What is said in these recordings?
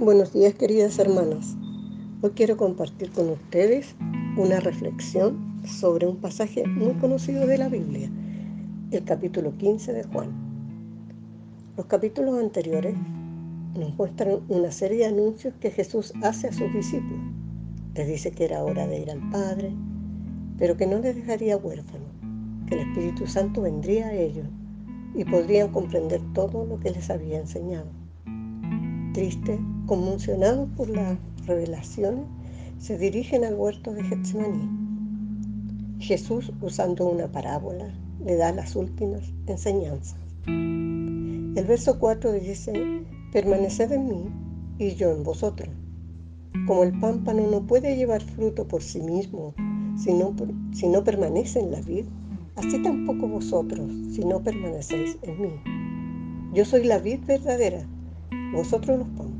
Buenos días queridas hermanas. Hoy quiero compartir con ustedes una reflexión sobre un pasaje muy conocido de la Biblia, el capítulo 15 de Juan. Los capítulos anteriores nos muestran una serie de anuncios que Jesús hace a sus discípulos. Les dice que era hora de ir al Padre, pero que no les dejaría huérfanos, que el Espíritu Santo vendría a ellos y podrían comprender todo lo que les había enseñado. Triste, conmocionados por las revelaciones, se dirigen al huerto de Getsemaní. Jesús, usando una parábola, le da las últimas enseñanzas. El verso 4 dice, permaneced en mí y yo en vosotros. Como el pámpano no puede llevar fruto por sí mismo si no, si no permanece en la vid, así tampoco vosotros si no permanecéis en mí. Yo soy la vid verdadera vosotros los pámpanos.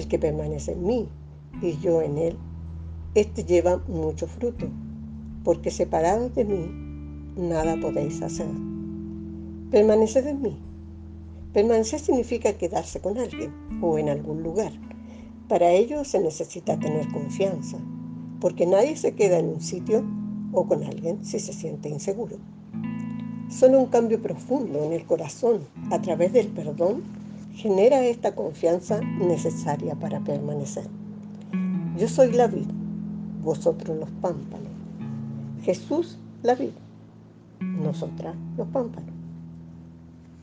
El que permanece en mí y yo en él, éste lleva mucho fruto, porque separados de mí, nada podéis hacer. Permaneced en mí. Permanecer significa quedarse con alguien o en algún lugar. Para ello se necesita tener confianza, porque nadie se queda en un sitio o con alguien si se siente inseguro. Solo un cambio profundo en el corazón a través del perdón genera esta confianza necesaria para permanecer. Yo soy la vid, vosotros los pámpanos. Jesús la vid, nosotras los pámpanos.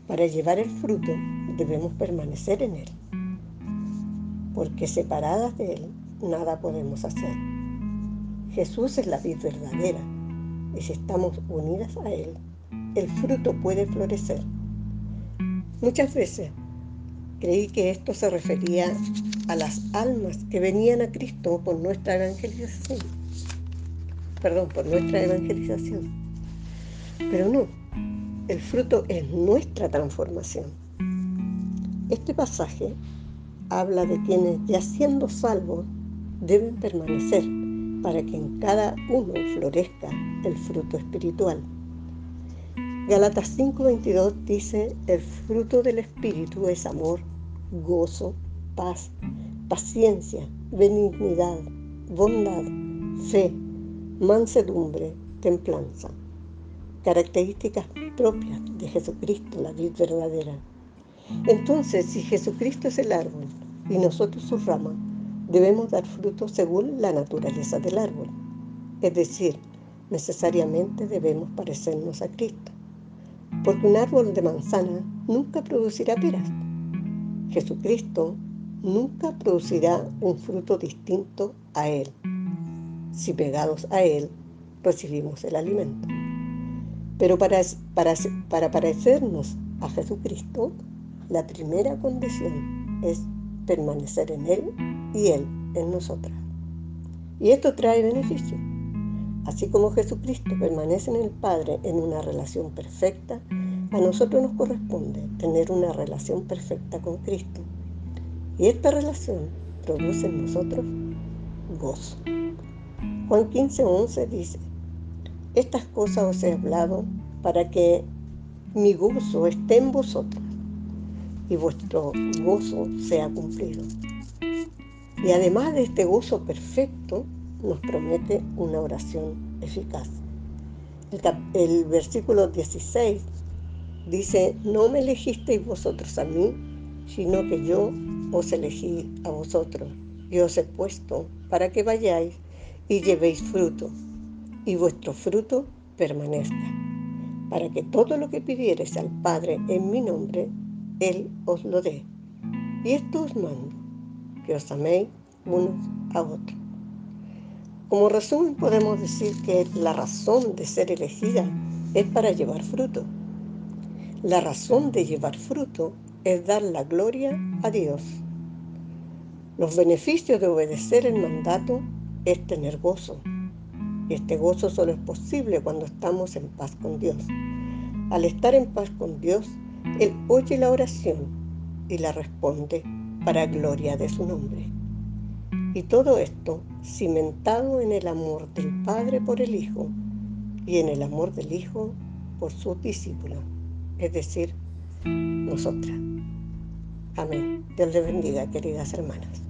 Para llevar el fruto debemos permanecer en Él, porque separadas de Él nada podemos hacer. Jesús es la vid verdadera y si estamos unidas a Él, el fruto puede florecer. Muchas veces Creí que esto se refería a las almas que venían a Cristo por nuestra evangelización. Perdón, por nuestra evangelización. Pero no, el fruto es nuestra transformación. Este pasaje habla de quienes ya siendo salvos deben permanecer para que en cada uno florezca el fruto espiritual. Galatas 5:22 dice, el fruto del Espíritu es amor, gozo, paz, paciencia, benignidad, bondad, fe, mansedumbre, templanza. Características propias de Jesucristo, la vida verdadera. Entonces, si Jesucristo es el árbol y nosotros sus ramas, debemos dar fruto según la naturaleza del árbol. Es decir, necesariamente debemos parecernos a Cristo porque un árbol de manzana nunca producirá peras. Jesucristo nunca producirá un fruto distinto a Él, si pegados a Él recibimos el alimento. Pero para, para, para parecernos a Jesucristo, la primera condición es permanecer en Él y Él en nosotras. Y esto trae beneficio. Así como Jesucristo permanece en el Padre en una relación perfecta, a nosotros nos corresponde tener una relación perfecta con Cristo. Y esta relación produce en nosotros gozo. Juan 15, 11 dice, estas cosas os he hablado para que mi gozo esté en vosotros y vuestro gozo sea cumplido. Y además de este gozo perfecto, nos promete una oración eficaz. El, versículo 16 dice, no me elegisteis vosotros a mí, sino que yo os elegí a vosotros y os he puesto para que vayáis y llevéis fruto, y vuestro fruto permanezca, para que todo lo que pidiereis al Padre en mi nombre, Él os lo dé. Y esto os mando, que os améis unos a otros. Como resumen podemos decir que la razón de ser elegida es para llevar fruto. La razón de llevar fruto es dar la gloria a Dios. Los beneficios de obedecer el mandato es tener gozo. Este gozo solo es posible cuando estamos en paz con Dios. Al estar en paz con Dios, Él oye la oración y la responde para gloria de su nombre. Y todo esto cimentado en el amor del Padre por el Hijo y en el amor del Hijo por sus discípulos, es decir, nosotras. Amén. Dios les bendiga, queridas hermanas.